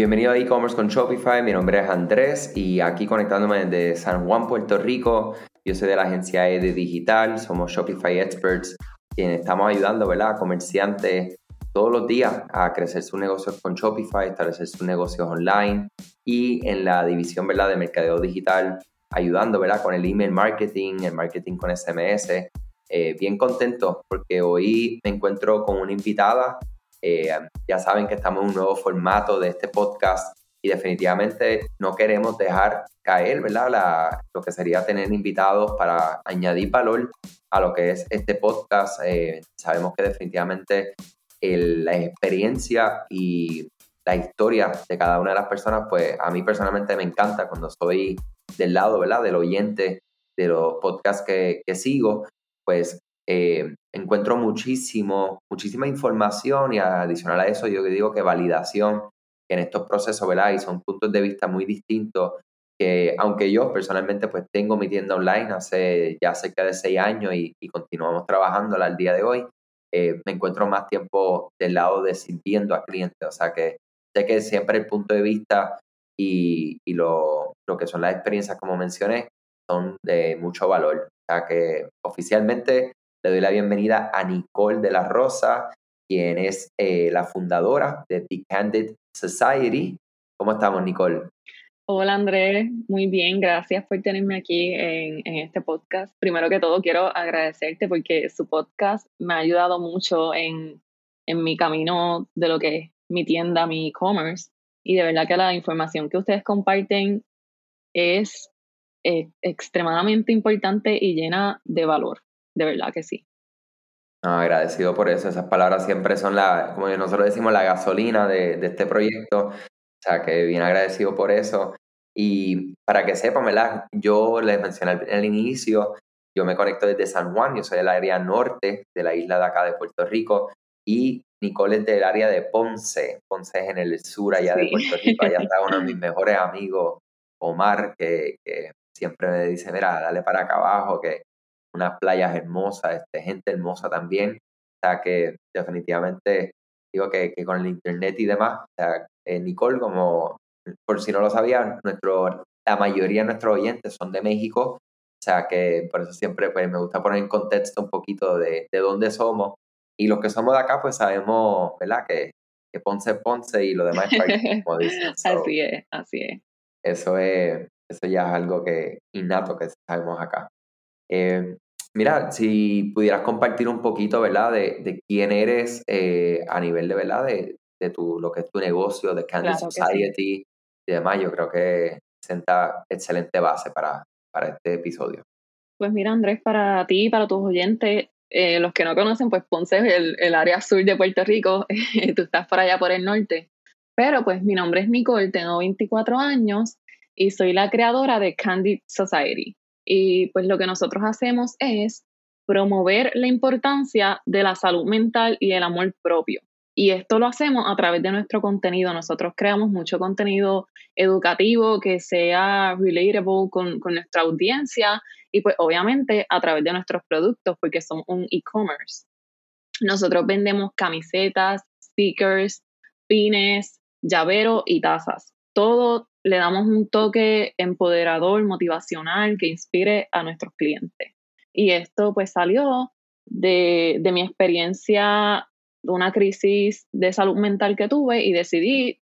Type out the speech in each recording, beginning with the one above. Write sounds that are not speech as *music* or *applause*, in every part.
Bienvenido a e-commerce con Shopify, mi nombre es Andrés y aquí conectándome desde San Juan, Puerto Rico. Yo soy de la agencia ED Digital, somos Shopify Experts, quienes estamos ayudando ¿verdad? a comerciantes todos los días a crecer sus negocios con Shopify, establecer sus negocios online y en la división ¿verdad? de mercadeo digital, ayudando ¿verdad? con el email marketing, el marketing con SMS. Eh, bien contento porque hoy me encuentro con una invitada eh, ya saben que estamos en un nuevo formato de este podcast y definitivamente no queremos dejar caer, ¿verdad? lo que sería tener invitados para añadir valor a lo que es este podcast. Eh, sabemos que definitivamente la experiencia y la historia de cada una de las personas, pues a mí personalmente me encanta cuando estoy del lado, ¿verdad? Del oyente de los podcasts que, que sigo, pues eh, encuentro muchísimo, muchísima información y adicional a eso yo digo que validación en estos procesos, ¿verdad? Y son puntos de vista muy distintos que aunque yo personalmente pues tengo mi tienda online hace ya cerca de seis años y, continuamos trabajándola al día de hoy, eh, me encuentro más tiempo del lado de sirviendo a clientes, o sea que sé que siempre el punto de vista y, y lo, lo, que son las experiencias como mencioné son de mucho valor, o sea que oficialmente le doy la bienvenida a Nicole de la Rosa, quien es eh, la fundadora de The Candid Society. ¿Cómo estamos, Nicole? Hola Andrés, muy bien, gracias por tenerme aquí en, este podcast. Primero que todo quiero agradecerte porque su podcast me ha ayudado mucho en, mi camino de lo que es mi tienda, mi e-commerce. Y de verdad que la información que ustedes comparten es extremadamente importante y llena de valor de verdad que sí. agradecido por eso. Esas palabras siempre son la, como nosotros decimos, la gasolina de, este proyecto. O sea, que bien agradecido por eso. Y para que sepan, ¿verdad? Yo les mencioné al, al inicio, yo me conecto desde San Juan, yo soy del área norte de la isla de acá de Puerto Rico y Nicole es del área de Ponce. Ponce es en el sur allá de Puerto Rico. Allá está uno de mis *laughs* mejores amigos, Omar, que, que, siempre me dice, mira, dale para acá abajo, que unas playas hermosas, este, gente hermosa también. O sea que definitivamente digo que, que con el internet y demás, o sea, eh, Nicole, como por si no lo sabían, nuestro, la mayoría de nuestros oyentes son de México, o sea que por eso siempre pues, me gusta poner en contexto un poquito de, de dónde somos. Y los que somos de acá, pues sabemos, ¿verdad? Que, que Ponce Ponce y lo demás es *laughs* como dicen. así es, así es. Eso es, eso ya es algo que innato que sabemos acá. Eh, mira, si pudieras compartir un poquito, ¿verdad? De, quién eres eh, a nivel de, ¿verdad? De, tu, lo que es tu negocio, de Candy Society y demás, yo creo que senta excelente base para, para este episodio. Pues mira, Andrés, para ti y para tus oyentes, eh, los que no conocen, pues Ponce es el, el área sur de Puerto Rico, *laughs* tú estás por allá por el norte. Pero pues mi nombre es Nicole, tengo 24 años y soy la creadora de Candy Society. Y pues lo que nosotros hacemos es promover la importancia de la salud mental y el amor propio. Y esto lo hacemos a través de nuestro contenido. Nosotros creamos mucho contenido educativo que sea relatable con, con nuestra audiencia y pues obviamente a través de nuestros productos porque somos un e-commerce. Nosotros vendemos camisetas, stickers, pines, llavero y tazas. Todo le damos un toque empoderador, motivacional, que inspire a nuestros clientes. Y esto pues salió de, mi experiencia de una crisis de salud mental que tuve y decidí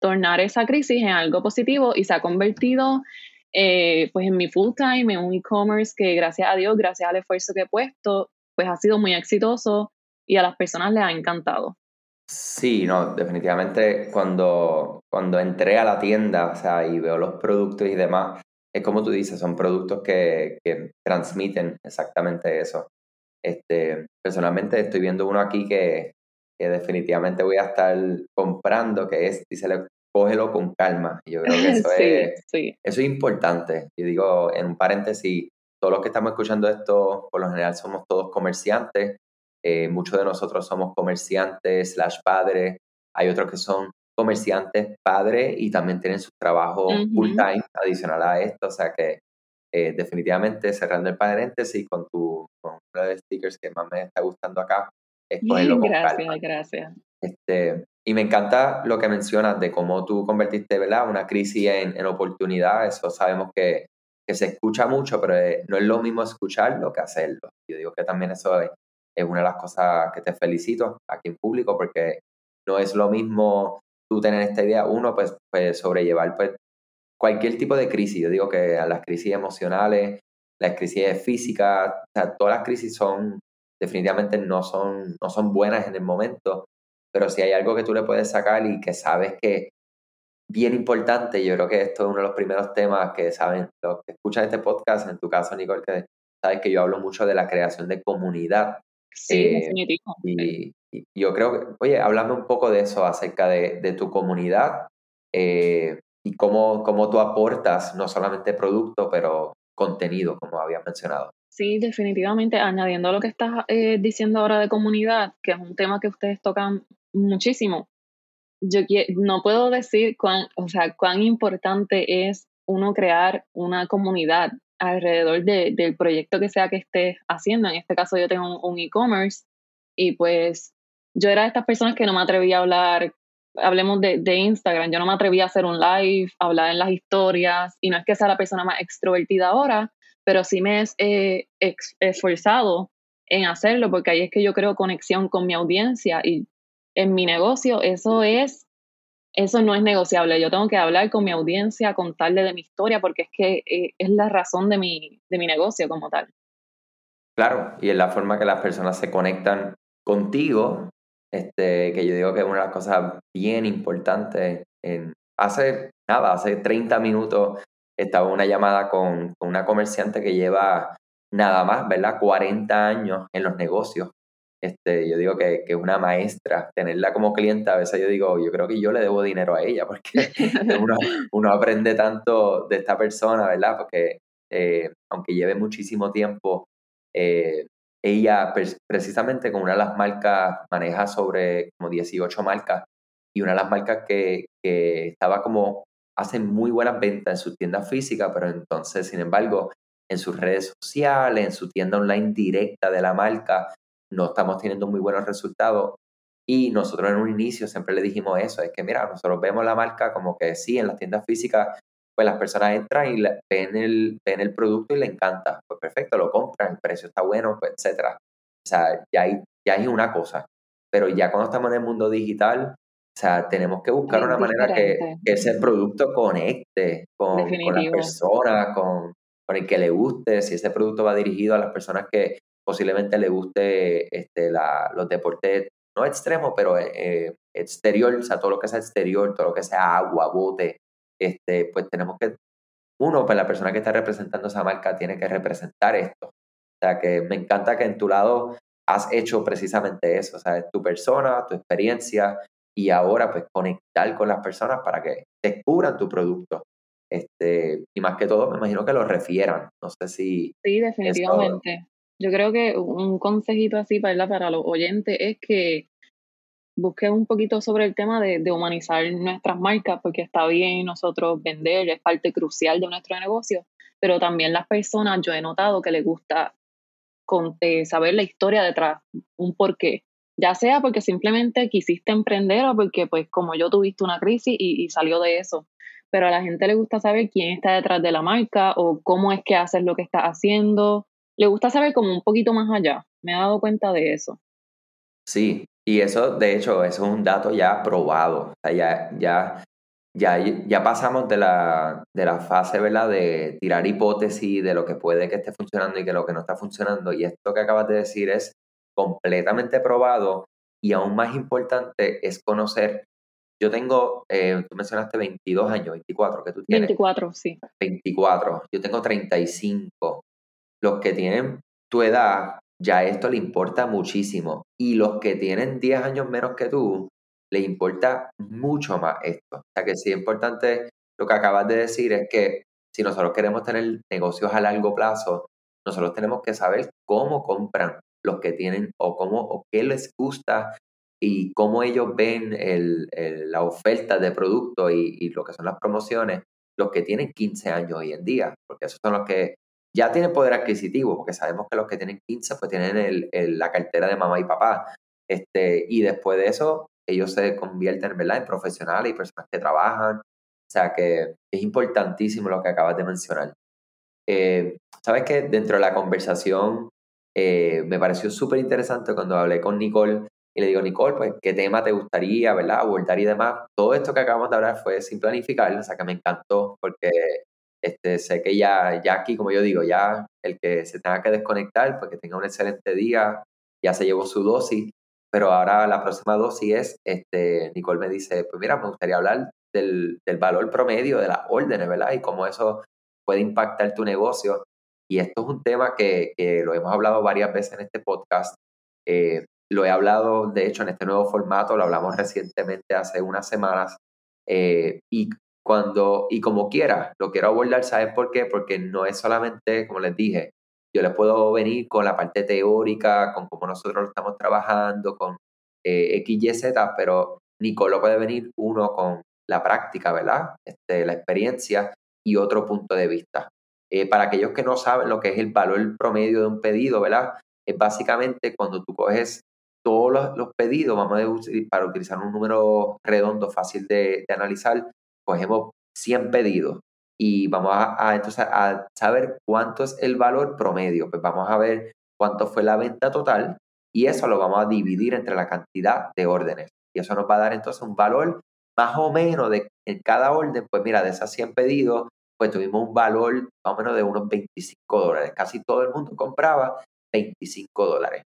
tornar esa crisis en algo positivo y se ha convertido eh, pues en mi full time, en un e-commerce que gracias a Dios, gracias al esfuerzo que he puesto, pues ha sido muy exitoso y a las personas les ha encantado. Sí, no, definitivamente cuando, cuando entré a la tienda, o sea, y veo los productos y demás, es como tú dices, son productos que, que transmiten exactamente eso. Este, personalmente estoy viendo uno aquí que, que definitivamente voy a estar comprando, que es, dice, cógelo con calma. Y yo creo que *laughs* eso, es, eso es importante. Y digo, en un paréntesis, todos los que estamos escuchando esto, por lo general somos todos comerciantes eh, muchos de nosotros somos comerciantes slash padres, hay otros que son comerciantes padres y también tienen su trabajo full time adicional a esto, o sea que eh, definitivamente cerrando el paréntesis con tu con uno de los stickers que más me está gustando acá, es ponerlo con gracias, Gracias, Este, y me encanta lo que mencionas de cómo tú convertiste ¿verdad? una crisis en, en oportunidad. Eso sabemos que, que, se escucha mucho, pero eh, no es lo mismo escucharlo que hacerlo. Yo digo que también eso es, es una de las cosas que te felicito aquí en público, porque no es lo mismo tú tener esta idea, uno, pues, pues sobrellevar pues, cualquier tipo de crisis. Yo digo que las crisis emocionales, las crisis físicas, o sea, todas las crisis son, definitivamente no son, no son buenas en el momento, pero si hay algo que tú le puedes sacar y que sabes que bien importante, yo creo que esto es uno de los primeros temas que saben los que escuchan este podcast, en tu caso, Nicole, que sabes que yo hablo mucho de la creación de comunidad. Sí, eh, y, y, yo creo que, oye, háblame un poco de eso, acerca de, de tu comunidad eh, y cómo, cómo tú aportas no solamente producto, pero contenido, como había mencionado. Sí, definitivamente, añadiendo lo que estás eh, diciendo ahora de comunidad, que es un tema que ustedes tocan muchísimo. Yo no puedo decir cuán, o sea, cuán importante es uno crear una comunidad alrededor de, del proyecto que sea que estés haciendo. En este caso yo tengo un, e-commerce y pues yo era de estas personas que no me atrevía a hablar, hablemos de, Instagram, yo no me atrevía a hacer un live, hablar en las historias y no es que sea la persona más extrovertida ahora, pero sí me he eh, esforzado en hacerlo porque ahí es que yo creo conexión con mi audiencia y en mi negocio eso es, eso no es negociable. Yo tengo que hablar con mi audiencia, contarle de mi historia, porque es que eh, es la razón de mi, de mi negocio como tal. Claro, y es la forma que las personas se conectan contigo, este, que yo digo que es una de las cosas bien importantes. En, hace nada, hace 30 minutos estaba una llamada con, con una comerciante que lleva nada más, ¿verdad? 40 años en los negocios este, yo digo que, que, es una maestra, tenerla como clienta, a veces yo digo, yo creo que yo le debo dinero a ella, *laughs* porque uno, aprende tanto de esta persona, ¿verdad? Porque eh, aunque lleve muchísimo tiempo, eh, ella precisamente con una de las marcas maneja sobre como 18 marcas y una de las marcas que, que estaba como, hace muy buenas ventas en su tienda física, pero entonces, sin embargo, en sus redes sociales, en su tienda online directa de la marca, no estamos teniendo muy buenos resultados. Y nosotros en un inicio siempre le dijimos eso, es que mira, nosotros vemos la marca como que sí, en las tiendas físicas, pues las personas entran y ven el, ven el producto y le encanta. Pues perfecto, lo compran, el precio está bueno, pues etcétera. O sea, ya hay, ya hay una cosa. Pero ya cuando estamos en el mundo digital, o sea, tenemos que buscar una manera que, que, ese producto conecte con, con las personas, con, con el que le guste, si ese producto va dirigido a las personas que, posiblemente le guste este, la, los deportes, no extremos, pero eh, exterior, o sea, todo lo que sea exterior, todo lo que sea agua, bote, este, pues tenemos que, uno, pues la persona que está representando esa marca tiene que representar esto. O sea, que me encanta que en tu lado has hecho precisamente eso, o sea, es tu persona, tu experiencia, y ahora pues conectar con las personas para que descubran tu producto. Este, y más que todo, me imagino que lo refieran. No sé si. Sí, definitivamente. Yo creo que un consejito así para, los oyentes es que busquen un poquito sobre el tema de, humanizar nuestras marcas, porque está bien nosotros vender, es parte crucial de nuestro negocio, pero también las personas, yo he notado que les gusta eh, saber la historia detrás, un porqué, ya sea porque simplemente quisiste emprender o porque pues como yo tuviste una crisis y, y salió de eso, pero a la gente le gusta saber quién está detrás de la marca o cómo es que haces lo que estás haciendo, le gusta saber como un poquito más allá. Me he dado cuenta de eso. Sí, y eso, de hecho, eso es un dato ya probado. O sea, ya, ya, ya, ya pasamos de la, de la fase, ¿verdad? De tirar hipótesis de lo que puede que esté funcionando y que lo que no está funcionando. Y esto que acabas de decir es completamente probado y aún más importante es conocer. Yo tengo, eh, tú mencionaste 22 años, 24 que tú tienes. 24, sí. 24. Yo tengo 35 los que tienen tu edad, ya esto le importa muchísimo. Y los que tienen 10 años menos que tú, le importa mucho más esto. O sea que sí es importante lo que acabas de decir es que si nosotros queremos tener negocios a largo plazo, nosotros tenemos que saber cómo compran los que tienen o cómo o qué les gusta y cómo ellos ven el, la oferta de producto y, y, lo que son las promociones, los que tienen 15 años hoy en día, porque esos son los que ya tienen poder adquisitivo, porque sabemos que los que tienen 15 pues tienen el, la cartera de mamá y papá. Este, y después de eso, ellos se convierten ¿verdad? en profesionales y personas que trabajan. O sea que es importantísimo lo que acabas de mencionar. Eh, Sabes que dentro de la conversación eh, me pareció súper interesante cuando hablé con Nicole y le digo, Nicole, pues, ¿qué tema te gustaría, verdad? Abordar y demás. Todo esto que acabamos de hablar fue sin planificar, o sea, que me encantó porque este, sé que ya, ya aquí, como yo digo, ya el que se tenga que desconectar, pues que tenga un excelente día, ya se llevó su dosis, pero ahora la próxima dosis es, este, Nicole me dice, pues mira, me gustaría hablar del, del valor promedio de las órdenes, ¿verdad? Y cómo eso puede impactar tu negocio. Y esto es un tema que, que lo hemos hablado varias veces en este podcast. Eh, lo he hablado, de hecho, en este nuevo formato, lo hablamos recientemente hace unas semanas. Eh, y cuando, y como quiera, lo quiero abordar, ¿sabes por qué? Porque no es solamente, como les dije, yo les puedo venir con la parte teórica, con cómo nosotros lo estamos trabajando, con eh, X, Y, Z, pero Nicolo puede venir uno con la práctica, ¿verdad? Este, la experiencia y otro punto de vista. Eh, para aquellos que no saben lo que es el valor promedio de un pedido, ¿verdad? Es básicamente cuando tú coges todos los, pedidos, vamos a para utilizar un número redondo, fácil de, analizar, cogemos 100 pedidos y vamos a, entonces a saber cuánto es el valor promedio. Pues vamos a ver cuánto fue la venta total y eso lo vamos a dividir entre la cantidad de órdenes. Y eso nos va a dar entonces un valor más o menos de en cada orden, pues mira, de esas 100 pedidos, pues tuvimos un valor más o menos de unos 25 dólares. Casi todo el mundo compraba 25 dólares.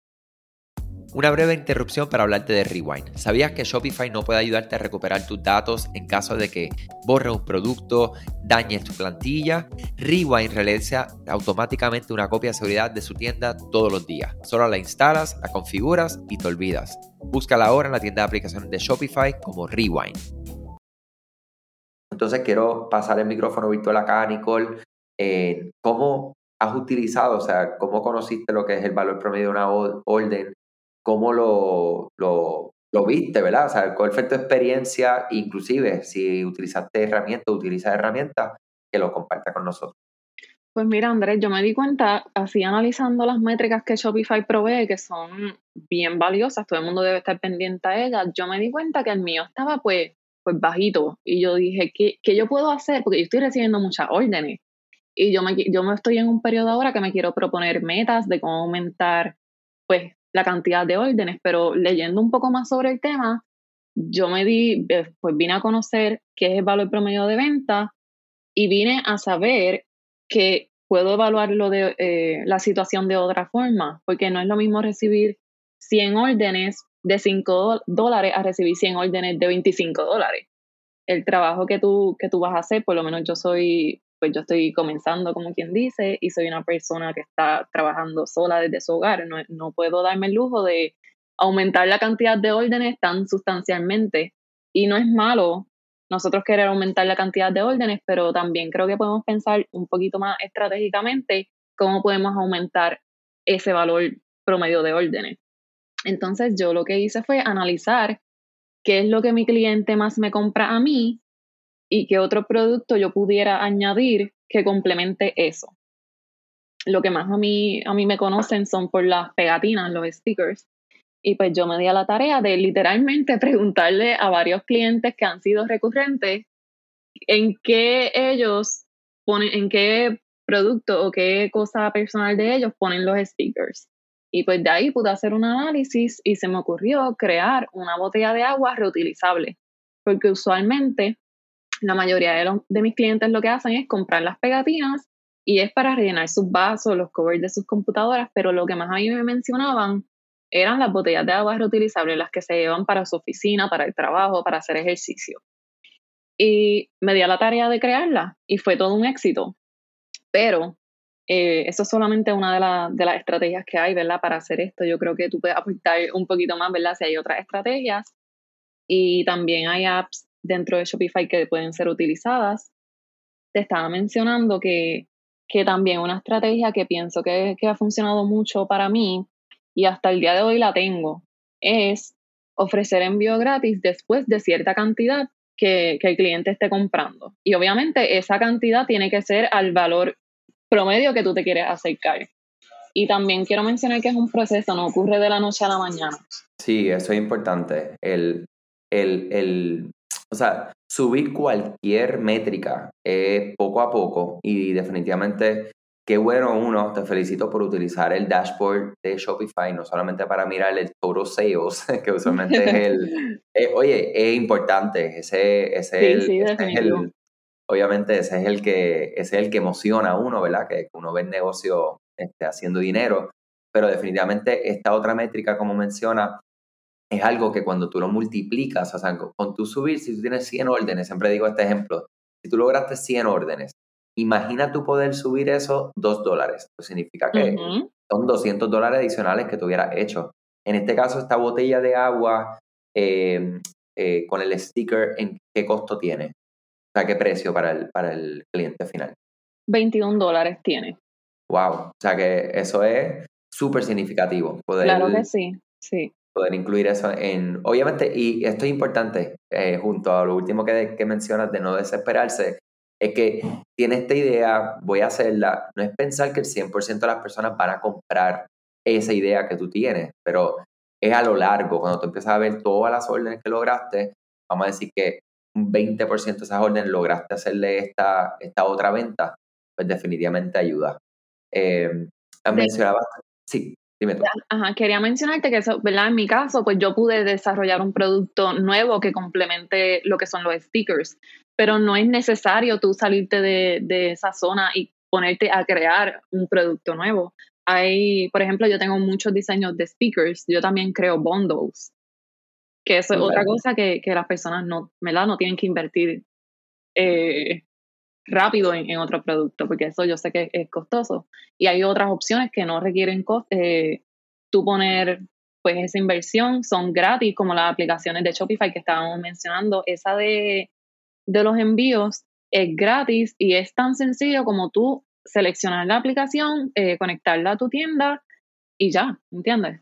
Una breve interrupción para hablarte de Rewind. ¿Sabías que Shopify no puede ayudarte a recuperar tus datos en caso de que borres un producto, dañes tu plantilla? Rewind realiza automáticamente una copia de seguridad de su tienda todos los días. Solo la instalas, la configuras y te olvidas. Búscala ahora en la tienda de aplicaciones de Shopify como Rewind. Entonces quiero pasar el micrófono virtual acá Nicole. Eh, ¿Cómo has utilizado, o sea, cómo conociste lo que es el valor promedio de una orden cómo lo, lo, viste, ¿verdad? O sea, cuál fue tu experiencia, inclusive si utilizaste herramientas, utilizas herramientas, que lo comparta con nosotros. Pues mira, Andrés, yo me di cuenta, así analizando las métricas que Shopify provee, que son bien valiosas, todo el mundo debe estar pendiente a ellas, yo me di cuenta que el mío estaba pues, pues bajito. Y yo dije, ¿qué, ¿qué yo puedo hacer? Porque yo estoy recibiendo muchas órdenes. Y yo me, yo me estoy en un periodo ahora que me quiero proponer metas de cómo aumentar pues la cantidad de órdenes, pero leyendo un poco más sobre el tema, yo me di, eh, pues vine a conocer qué es el valor promedio de venta y vine a saber que puedo evaluar lo de, eh, la situación de otra forma, porque no es lo mismo recibir 100 órdenes de 5 dólares a recibir 100 órdenes de 25 dólares. El trabajo que tú, que tú vas a hacer, por lo menos yo soy pues yo estoy comenzando, como quien dice, y soy una persona que está trabajando sola desde su hogar. No, no puedo darme el lujo de aumentar la cantidad de órdenes tan sustancialmente. Y no es malo nosotros querer aumentar la cantidad de órdenes, pero también creo que podemos pensar un poquito más estratégicamente cómo podemos aumentar ese valor promedio de órdenes. Entonces yo lo que hice fue analizar qué es lo que mi cliente más me compra a mí y qué otro producto yo pudiera añadir que complemente eso. Lo que más a mí, a mí me conocen son por las pegatinas, los stickers. Y pues yo me di a la tarea de literalmente *laughs* preguntarle a varios clientes que han sido recurrentes en qué ellos ponen, en qué producto o qué cosa personal de ellos ponen los stickers. Y pues de ahí pude hacer un análisis y se me ocurrió crear una botella de agua reutilizable. Porque usualmente la mayoría de, mis clientes lo que hacen es comprar las pegatinas y es para rellenar sus vasos, los covers de sus computadoras, pero lo que más a mí me mencionaban eran las botellas de agua reutilizables, las que se llevan para su oficina, para el trabajo, para hacer ejercicio. Y me di la tarea de crearla y fue todo un éxito. Pero eh, eso es solamente una de, de, las estrategias que hay, ¿verdad? Para hacer esto. Yo creo que tú puedes aportar un poquito más, ¿verdad? Si hay otras estrategias. Y también hay apps dentro de Shopify que pueden ser utilizadas. Te estaba mencionando que, que también una estrategia que pienso que, que ha funcionado mucho para mí y hasta el día de hoy la tengo, es ofrecer envío gratis después de cierta cantidad que, que, el cliente esté comprando. Y obviamente esa cantidad tiene que ser al valor promedio que tú te quieres acercar. Y también quiero mencionar que es un proceso, no ocurre de la noche a la mañana. Sí, eso es importante. El, el, el, o sea, subir cualquier métrica eh, poco a poco y definitivamente qué bueno uno, te felicito por utilizar el dashboard de Shopify, no solamente para mirar el total sales, *laughs* que usualmente es el, *laughs* eh, oye, es importante, ese, ese, el, ese es el, obviamente ese es el que, ese es el que emociona a uno, ¿verdad? Que uno ve el negocio este, haciendo dinero, pero definitivamente esta otra métrica, como menciona, es algo que cuando tú lo multiplicas, o sea, con tu subir, si tú tienes 100 órdenes, siempre digo este ejemplo, si tú lograste 100 órdenes, imagina tú poder subir eso 2 dólares, pues significa que son 200 dólares adicionales que tú hubieras hecho. En este caso, esta botella de agua em, eh, con el sticker, ¿en qué costo tiene? O sea, ¿qué precio para el, para el cliente final? 21 dólares tiene. Wow, o sea que eso es súper significativo. Poder, claro que sí, sí poder incluir eso en, obviamente, y esto es importante, eh, junto a lo último que, que mencionas de no desesperarse, es que tiene esta idea, voy a hacerla, no es pensar que el 100% de las personas van a comprar esa idea que tú tienes, pero es a lo largo, cuando tú empiezas a ver todas las órdenes que lograste, vamos a decir que un 20% de esas órdenes lograste hacerle esta, esta otra venta, pues definitivamente ayuda. Eh, mencionaba, sí. Ajá, quería mencionarte que eso, ¿verdad? En mi caso, pues yo pude desarrollar un producto nuevo que complemente lo que son los stickers, pero no es necesario tú salirte de, de esa zona y ponerte a crear un producto nuevo. Hay, por ejemplo, yo tengo muchos diseños de stickers, yo también creo bundles, que eso es otra cosa que, que, las personas no, ¿verdad? no tienen que invertir eh, rápido en, otro producto, porque eso yo sé que es costoso. Y hay otras opciones que no requieren eh, tú poner pues esa inversión, son gratis, como las aplicaciones de Shopify que estábamos mencionando. Esa de, de los envíos es gratis y es tan sencillo como tú seleccionar la aplicación, eh, conectarla a tu tienda y ya, ¿entiendes?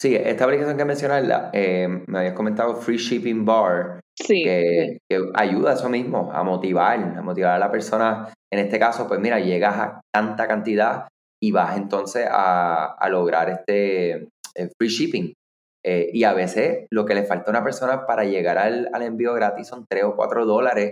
Sí, esta aplicación que mencionas, eh, me habías comentado Free Shipping Bar, que, ayuda a eso mismo, a motivar, a motivar a la persona. En este caso, pues mira, llegas a tanta cantidad y vas entonces a, lograr este eh, free shipping. Eh, y a veces lo que le falta a una persona para llegar al, envío gratis son 3 o 4 dólares.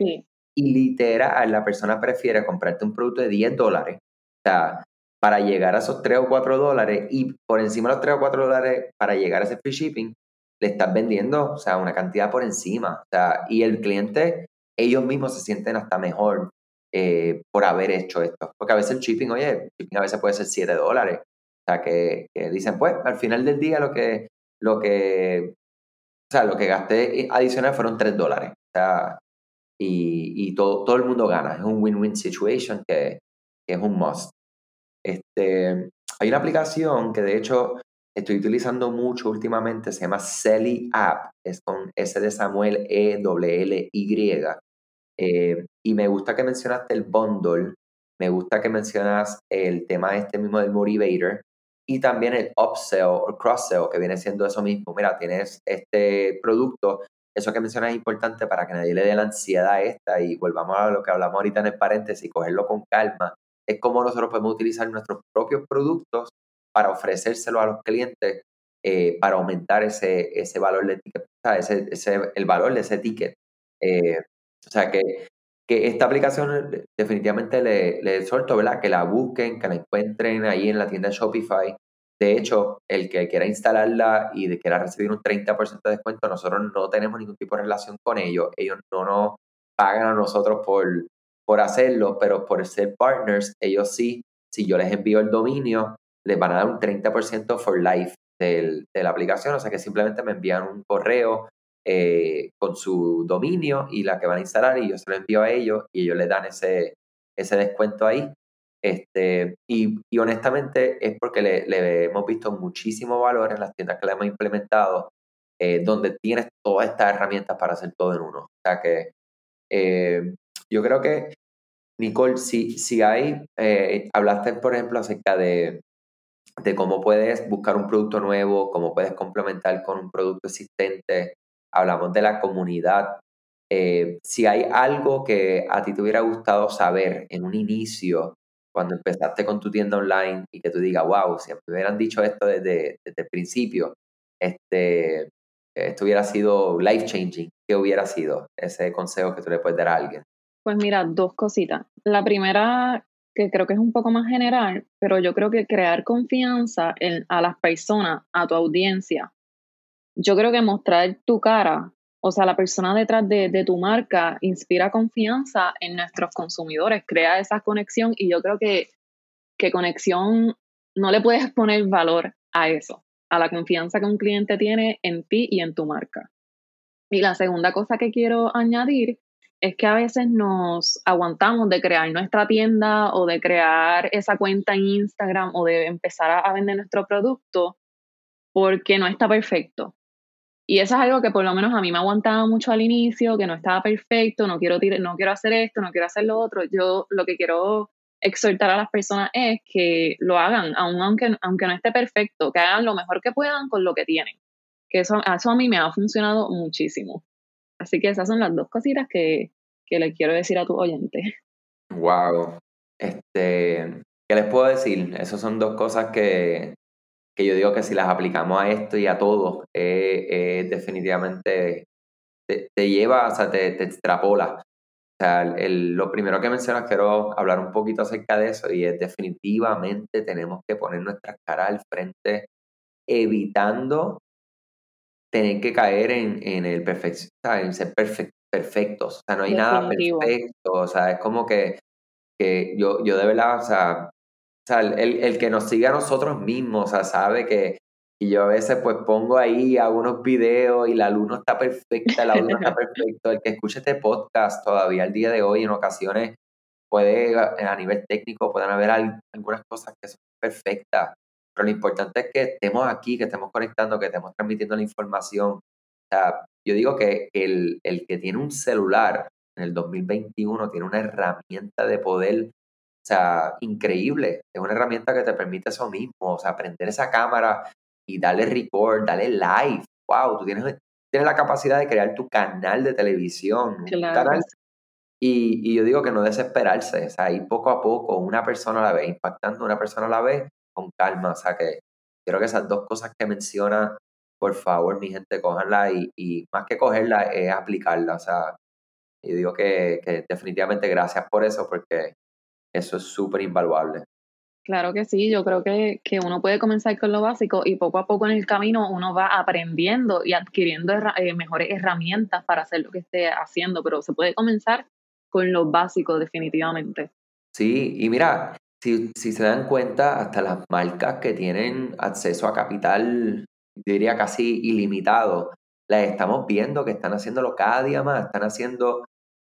Y literal, la persona prefiere comprarte un producto de 10 dólares. O sea, para llegar a esos 3 o 4 dólares y por encima de los 3 o 4 dólares para llegar a ese free shipping, le estás vendiendo, o sea, una cantidad por encima. O sea, y el cliente, ellos mismos se sienten hasta mejor eh, por haber hecho esto. Porque a veces el shipping, oye, a veces puede ser 7 dólares. O sea, que, dicen, pues, al final del día lo que, lo que, o sea, lo que gasté adicional fueron 3 dólares. O sea, y, y todo, todo el mundo gana. Es un win-win situation que, que, es un must. Este, hay una aplicación que de hecho estoy utilizando mucho últimamente, se llama Selly App, es con S de Samuel E W L Y. Eh, y me gusta que mencionaste el bundle, me gusta que mencionas el tema este mismo del motivator y también el upsell o cross-sell, que viene siendo eso mismo. Mira, tienes este producto, eso que mencionas es importante para que nadie le dé la ansiedad a esta y volvamos a lo que hablamos ahorita en el paréntesis, cogerlo con calma. Es como nosotros podemos utilizar nuestros propios productos para ofrecérselo a los clientes eh, para aumentar ese, ese valor de ticket, ese, ese, el valor de ese ticket. Eh, o sea que, que, esta aplicación definitivamente le, le ¿verdad? Que la busquen, que la encuentren ahí en la tienda Shopify. De hecho, el que quiera instalarla y quiera recibir un 30% de descuento, nosotros no tenemos ningún tipo de relación con ellos. Ellos no nos pagan a nosotros por, por hacerlo, pero por ser partners, ellos sí, si yo les envío el dominio, les van a dar un 30% for life de la aplicación, o sea que simplemente me envían un correo eh, con su dominio y la que van a instalar y yo se lo envío a ellos y ellos les dan ese, ese descuento ahí. Este, y, honestamente es porque le, hemos visto muchísimo valor en las tiendas que le hemos implementado, eh, donde tienes todas estas herramientas para hacer todo en uno. O sea que eh, yo creo que, Nicole, si, si hay, hablaste por ejemplo acerca de, de cómo puedes buscar un producto nuevo, cómo puedes complementar con un producto existente. Hablamos de la comunidad. Eh, si hay algo que a ti te hubiera gustado saber en un inicio, cuando empezaste con tu tienda online y que tú digas, wow, si me hubieran dicho esto desde, desde el principio, este, esto hubiera sido life changing, ¿qué hubiera sido ese consejo que tú le puedes dar a alguien? Pues mira, dos cositas. La primera, que creo que es un poco más general, pero yo creo que crear confianza en, a las personas, a tu audiencia. Yo creo que mostrar tu cara, o sea, la persona detrás de, de tu marca, inspira confianza en nuestros consumidores, crea esa conexión y yo creo que, que conexión no le puedes *laughs* poner valor a eso, a la confianza que un cliente tiene en ti y en tu marca. Y la segunda cosa que quiero añadir es que a veces nos aguantamos de crear nuestra tienda o de crear esa cuenta en Instagram o de empezar a, vender nuestro producto porque no está perfecto. Y eso es algo que por lo menos a mí me aguantaba mucho al inicio, que no estaba perfecto, no quiero, no quiero hacer esto, no quiero hacer lo otro. Yo lo que quiero exhortar a las personas es que lo hagan, aunque, aunque no esté perfecto, que hagan lo mejor que puedan con lo que tienen. Que eso, eso a mí me ha funcionado muchísimo. Así que esas son las dos cositas que, que le quiero decir a tu oyente. Wow. Este, ¿qué les puedo decir? Esas son dos cosas que, que yo digo que si las aplicamos a esto y a todo, eh, definitivamente te, lleva, o sea, te, te extrapola. O sea, el, lo primero que mencionas, quiero hablar un poquito acerca de eso y es definitivamente tenemos que poner nuestra cara al frente evitando tener que caer en, en el perfecto, en ser perfectos. O sea, no hay nada perfecto. O sea, es como que, que yo, yo de verdad, o sea, o sea el, el, que nos siga a nosotros mismos, o sea, sabe que y yo a veces pues pongo ahí algunos videos y la luz no está perfecta, la luz no está *laughs* perfecto. El que escuche este podcast todavía el día de hoy en ocasiones puede, a nivel técnico, pueden haber algunas cosas que son perfectas, pero lo importante es que estemos aquí, que estemos conectando, que estemos transmitiendo la información. O sea, yo digo que el, el que tiene un celular en el 2021 tiene una herramienta de poder, o sea, increíble. Es una herramienta que te permite eso mismo, o sea, aprender esa cámara y darle record, darle live. Wow, tú tienes, tienes la capacidad de crear tu canal de televisión. Claro. y, y, yo digo que no desesperarse, o sea, ir poco a poco, una persona a la vez, impactando una persona a la vez, con calma. O sea, que creo que esas dos cosas que menciona, por favor, mi gente, cojanla y, y más que cogerla es aplicarla. O sea, yo digo que, que definitivamente gracias por eso, porque eso es súper invaluable. Claro que sí, yo creo que, que, uno puede comenzar con lo básico y poco a poco en el camino uno va aprendiendo y adquiriendo eh, mejores herramientas para hacer lo que esté haciendo, pero se puede comenzar con lo básico definitivamente. Sí, y mira, si, se dan cuenta, hasta las marcas que tienen acceso a capital, diría casi ilimitado, las estamos viendo que están haciéndolo cada día más, están haciendo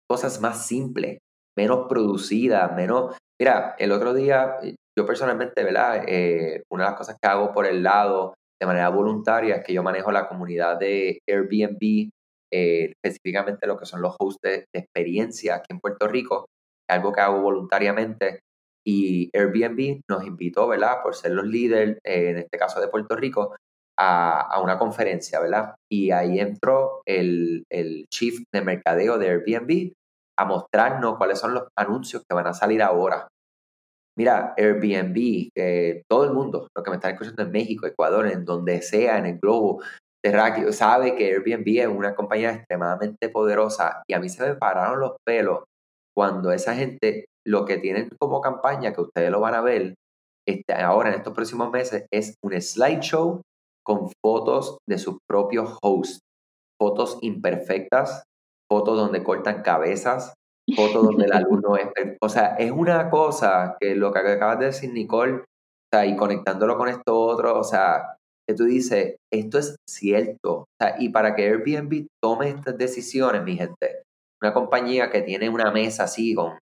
cosas más simples, menos producidas, menos... Mira, el otro día, yo personalmente, ¿verdad? Eh, una de las cosas que hago por el lado de manera voluntaria es que yo manejo la comunidad de Airbnb, eh, específicamente lo que son los hosts de, de experiencia aquí en Puerto Rico, algo que hago voluntariamente y Airbnb nos invitó, ¿verdad? Por ser los líderes, eh, en este caso de Puerto Rico, a, a, una conferencia, ¿verdad? Y ahí entró el, el chief de mercadeo de Airbnb a mostrarnos cuáles son los anuncios que van a salir ahora. Mira, Airbnb, eh, todo el mundo, lo que me está escuchando en México, Ecuador, en donde sea, en el globo terráqueo, sabe que Airbnb es una compañía extremadamente poderosa y a mí se me pararon los pelos cuando esa gente lo que tienen como campaña, que ustedes lo van a ver este, ahora en estos próximos meses, es un slideshow con fotos de sus propios hosts, fotos imperfectas, fotos donde cortan cabezas, fotos donde el *laughs* alumno es... O sea, es una cosa que lo que acabas de decir, Nicole, o sea, y conectándolo con esto otro, o sea, que tú dices, esto es cierto. O sea, y para que Airbnb tome estas decisiones, mi gente, una compañía que tiene una mesa así con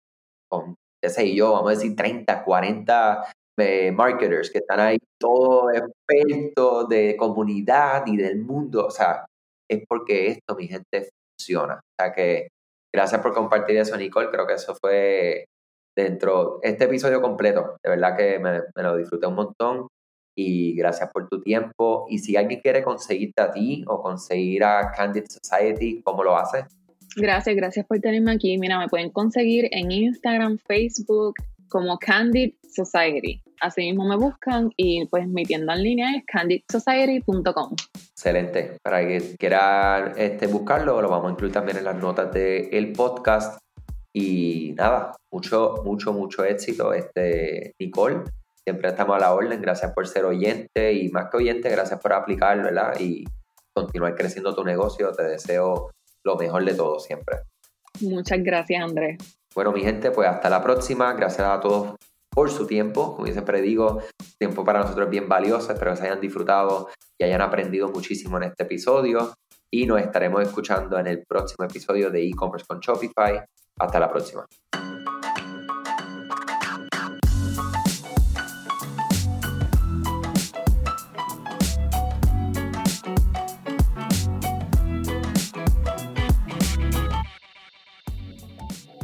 con, qué sé yo, vamos a decir 30, 40 eh, marketers que están ahí, todos expertos de comunidad y del mundo. O sea, es porque esto, mi gente, funciona. O sea que gracias por compartir eso, Nicole. Creo que eso fue dentro, este episodio completo. De verdad que me, me lo disfruté un montón y gracias por tu tiempo. Y si alguien quiere conseguirte a ti o conseguir a Candid Society, ¿cómo lo haces? Gracias, gracias por tenerme aquí. Mira, me pueden conseguir en Instagram, Facebook como Candid Society. Así mismo me buscan y pues mi tienda en línea es candidsociety.com. Excelente. Para que quieran este, buscarlo, lo vamos a incluir también en las notas del podcast. Y nada, mucho, mucho, mucho éxito, este, Nicole. Siempre estamos a la orden. Gracias por ser oyente y más que oyente, gracias por aplicar, ¿verdad? Y continuar creciendo tu negocio. Te deseo lo mejor de todo siempre. Muchas gracias, Andrés. Bueno, mi gente, pues hasta la próxima. Gracias a todos por su tiempo. Como yo siempre digo, tiempo para nosotros es bien valioso. Espero que se hayan disfrutado y hayan aprendido muchísimo en este episodio. Y nos estaremos escuchando en el próximo episodio de e-commerce con Shopify. Hasta la próxima.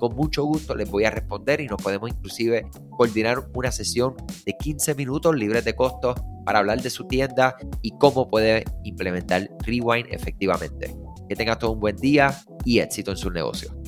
con mucho gusto les voy a responder y nos podemos inclusive coordinar una sesión de 15 minutos libres de costo para hablar de su tienda y cómo puede implementar Rewind efectivamente. Que tengas todo un buen día y éxito en su negocio.